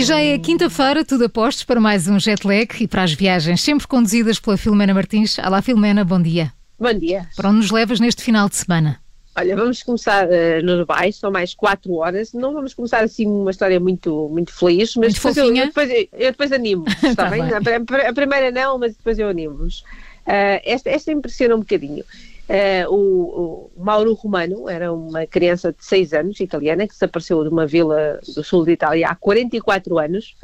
E já é quinta-feira, tudo apostos para mais um jet lag e para as viagens, sempre conduzidas pela Filomena Martins. Olá, Filomena, bom dia. Bom dia. Para onde nos levas neste final de semana? Olha, vamos começar uh, no Dubai, são mais quatro horas. Não vamos começar assim uma história muito, muito feliz, mas muito depois, eu, eu, depois, eu depois animo, está tá bem? bem? A, primeira não, mas depois eu animo-vos. Uh, esta, esta impressiona um bocadinho. Uh, o, o, Mauro Romano era uma criança de 6 anos, italiana, que desapareceu de uma vila do sul de Itália há 44 anos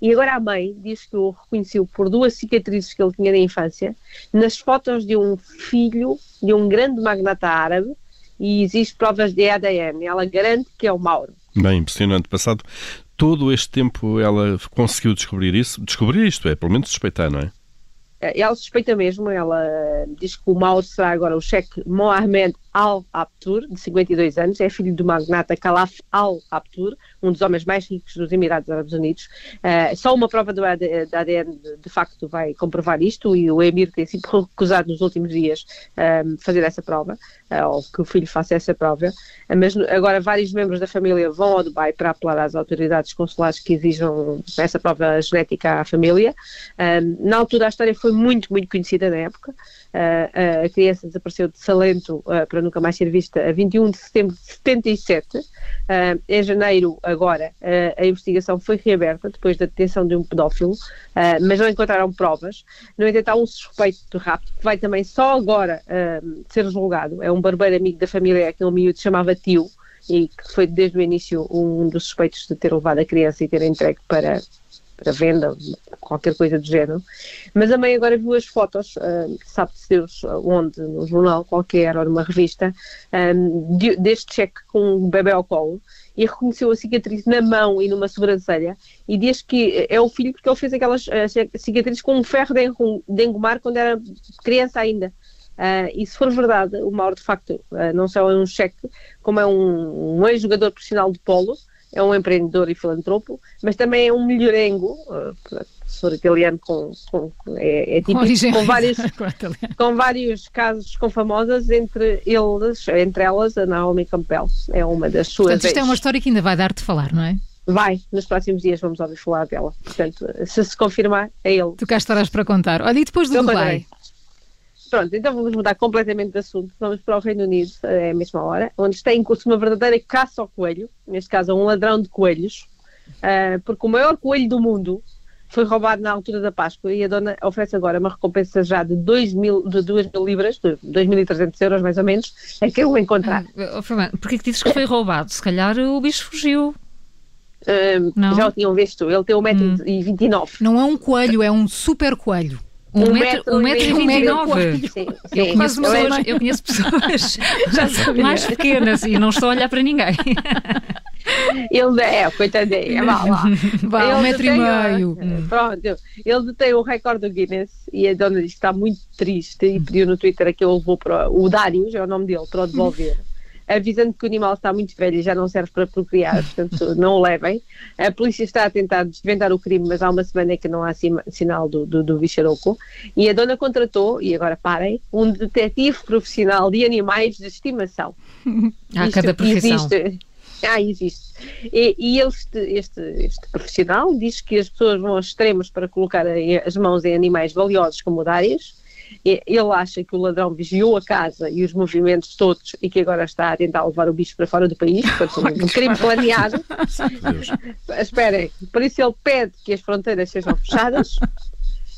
e agora a mãe diz que o reconheceu por duas cicatrizes que ele tinha na infância nas fotos de um filho de um grande magnata árabe e existem provas de ADN. Ela garante que é o Mauro. Bem, impressionante. Passado todo este tempo ela conseguiu descobrir isso? Descobrir isto é, pelo menos suspeitar, não é? Ela suspeita mesmo, ela diz que o Mauro será agora o cheque Mohamed Al-Abtur, de 52 anos, é filho do magnata Khalaf Al-Abtur, um dos homens mais ricos dos Emirados Árabes Unidos. Uh, só uma prova do ADN, de, facto vai comprovar isto e o Emir tem sido recusado nos últimos dias uh, fazer essa prova, uh, ou que o filho faça essa prova. mas agora vários membros da família vão ao Dubai para apelar às autoridades consulares que exijam essa prova genética à família. na altura a história foi muito, muito conhecida na época. a criança desapareceu de Salento para nunca mais ser vista, a 21 de setembro de 77. Uh, em janeiro, agora, uh, a investigação foi reaberta depois da detenção de um pedófilo, uh, mas não encontraram provas. No entanto, há um suspeito de rapto que vai também só agora ser julgado. É um barbeiro amigo da família, aquele miúdo chamava tio, e que foi desde o início um dos suspeitos de ter levado a criança e ter entregue para para venda, qualquer coisa do género. Mas a mãe agora viu as fotos, uh, sabe-se Deus onde, no jornal qualquer ou numa revista, um, de, deste cheque com um bebê ao colo e reconheceu a cicatriz na mão e numa sobrancelha e diz que é o filho porque ele fez aquelas uh, cicatrizes com um ferro de engomar quando era criança ainda. Uh, e se for verdade, o Mauro de facto uh, não só é um cheque, como é um, um ex-jogador profissional de polo, é um empreendedor e filantropo, mas também é um melhorengo, uh, professor italiano com, com é, é típico, com vários, com vários casos com famosas, entre eles, entre elas a Naomi Campbell, é uma das suas. Portanto, isto é uma história que ainda vai dar de falar, não é? Vai, nos próximos dias vamos ouvir falar dela. Portanto, se se confirmar, é ele. Tu cá estarás para contar. Olha, e depois do Dubai? Pronto, então vamos mudar completamente de assunto. Vamos para o Reino Unido, é a mesma hora, onde está em curso uma verdadeira caça ao coelho, neste caso a um ladrão de coelhos, uh, porque o maior coelho do mundo foi roubado na altura da Páscoa e a dona oferece agora uma recompensa já de 2 mil, de 2 mil libras, de 2.300 euros mais ou menos, a quem o encontrar. Ah, oh, Porquê que dizes que foi roubado? Se calhar o bicho fugiu. Uh, já o tinham visto, ele tem 1,29m. Hum. Não é um coelho, é um super coelho. Um, um metro, um metro e vinte e nove. Eu conheço pessoas, eu conheço pessoas mais pequenas e não estou a olhar para ninguém. Ele é, coitadinho, é mal lá. Vá, um metro e meio. Pronto, ele tem o recorde do Guinness e a dona diz que está muito triste e pediu no Twitter que eu levou para o Darius, é o nome dele, para o devolver avisando que o animal está muito velho e já não serve para procriar, portanto não o levem. A polícia está a tentar desvendar o crime, mas há uma semana que não há sinal do, do, do bicharoco. E a dona contratou, e agora parem, um detetive profissional de animais de estimação. Há cada profissão. Existe, ah, existe. E, e este, este, este, profissional diz que as pessoas vão aos extremos para colocar as mãos em animais valiosos como o Darius ele acha que o ladrão vigiou a casa e os movimentos todos e que agora está a tentar levar o bicho para fora do país, portanto, um crime planeado. Esperem, por isso ele pede que as fronteiras sejam fechadas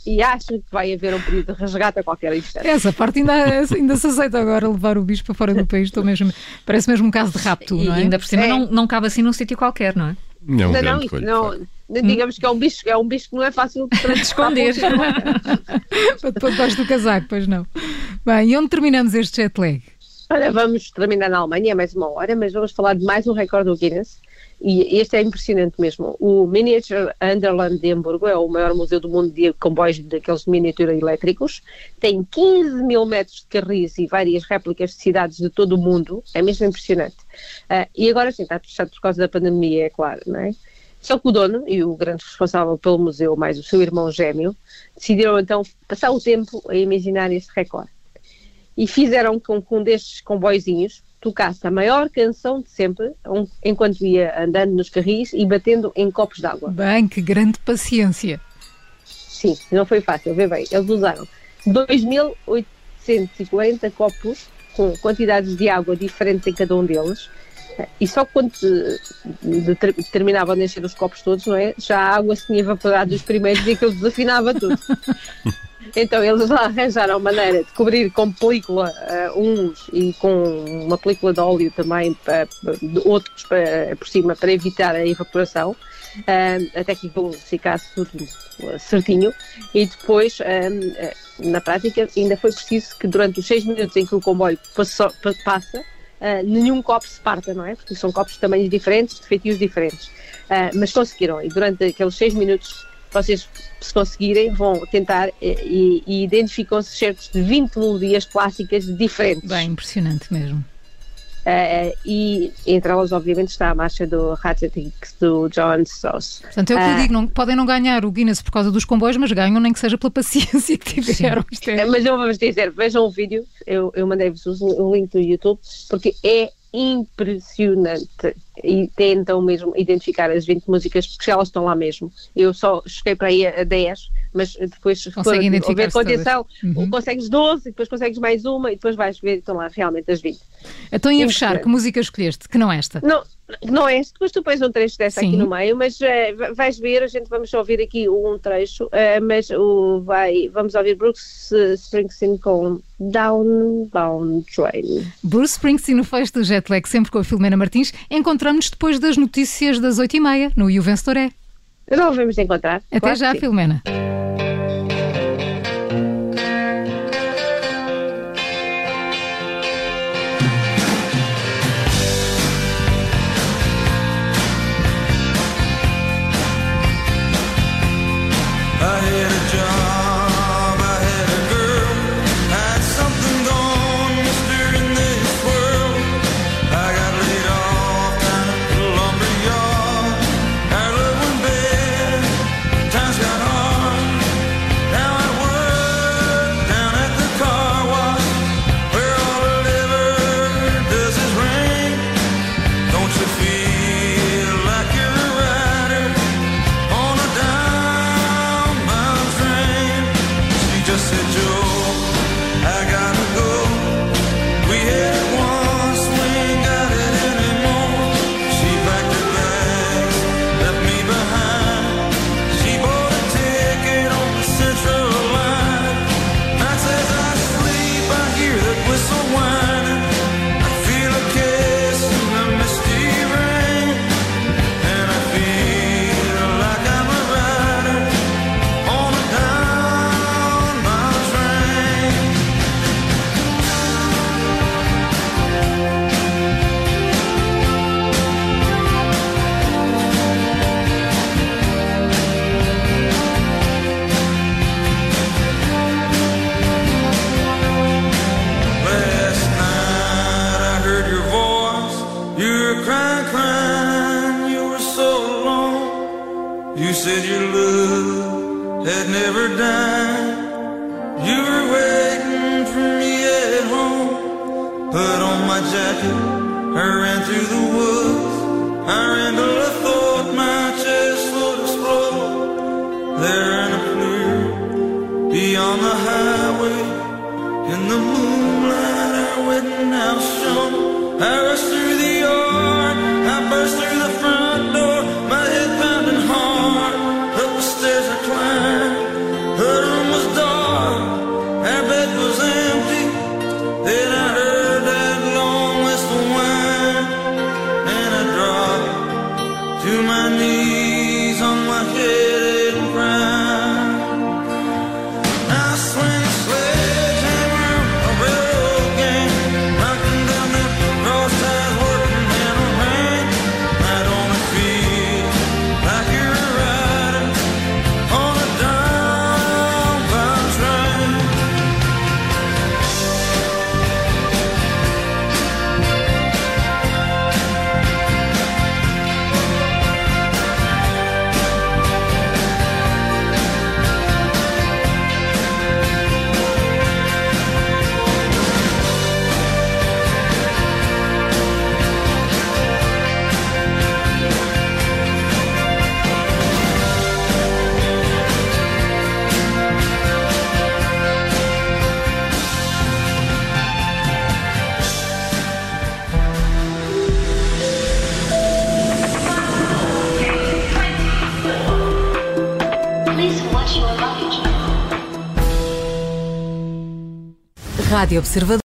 e acha que vai haver um período de resgate a qualquer instante. Essa parte ainda, ainda se aceita agora, levar o bicho para fora do país, estou mesmo, parece mesmo um caso de rapto, não é? E ainda por cima é. não, não cabe assim num sítio qualquer, não é? Não, não, não, coelho, não digamos que é um bicho, é um bicho que não é fácil de esconder. para depois do casaco, pois não. Bem, e onde terminamos este jet lag? Olha, vamos terminar na Alemanha, é mais uma hora, mas vamos falar de mais um recorde do Guinness. E este é impressionante mesmo. O Miniature Underland de Hamburgo é o maior museu do mundo de comboios daqueles miniatura elétricos. Tem 15 mil metros de carris e várias réplicas de cidades de todo o mundo. É mesmo impressionante. Uh, e agora sim, está fechado por causa da pandemia, é claro, não é? Só que o dono e o grande responsável pelo museu, mais o seu irmão gêmeo, decidiram então passar o tempo a imaginar este recorde. E fizeram com que um destes comboizinhos tocasse a maior canção de sempre, enquanto ia andando nos carris e batendo em copos d'água. Bem, que grande paciência. Sim, não foi fácil, vê bem. Eles usaram 2.840 copos com quantidades de água diferentes em cada um deles. E só quando terminavam de encher os copos todos, não é? Já a água se tinha evaporado dos primeiros e aquilo desafinava tudo. Então eles lá arranjaram maneira de cobrir com película uh, uns e com uma película de óleo também, para, outros para, por cima, para evitar a evaporação, uh, até que ficasse tudo certinho. E depois, uh, na prática, ainda foi preciso que durante os seis minutos em que o comboio passou, passa, nenhum copo se parta, não é? Porque são copos de tamanhos diferentes, de feitios diferentes. mas conseguiram, e durante aqueles seis minutos vocês, se conseguirem, vão tentar eh, e, e identificam-se certos de 20 melodias clássicas diferentes. Bem, impressionante mesmo. Uh, e entre elas, obviamente, está a marcha do Ratchetix do John Stross. Portanto, é o que eu digo, não, podem não ganhar o Guinness por causa dos comboios, mas ganham nem que seja pela paciência que tiveram. É... Mas eu vou-vos dizer, vejam o vídeo, eu, eu mandei-vos o link do YouTube, porque é impressionante e tentam mesmo identificar as 20 músicas porque elas estão lá mesmo. Eu só cheguei para aí a 10, mas depois conseguem identificar com atenção, uhum. consegues 12, depois consegues mais uma e depois vais ver estão lá realmente as 20. Então ia fechar, que música escolheste? Que não esta? Não, não é este, depois tu pões um trecho dessa Sim. aqui no meio, mas uh, vais ver, a gente vamos ouvir aqui um trecho, uh, mas o vai, vamos ouvir Bruce Springsteen com Downbound Train. Bruce Springsteen no fecho do Jetlag, sempre com a Filomena Martins. Encontramos-nos depois das notícias das 8h30 no You Vencedor Não vamos encontrar. Até claro já, Filomena. Said your love had never died. You were waiting for me at home. Put on my jacket, I ran through the woods. I ran till I thought my chest would explode. There in a clear beyond the highway, in the moonlight, our wedding house shone. I rushed through the yard, I burst through the front Rádio Observador.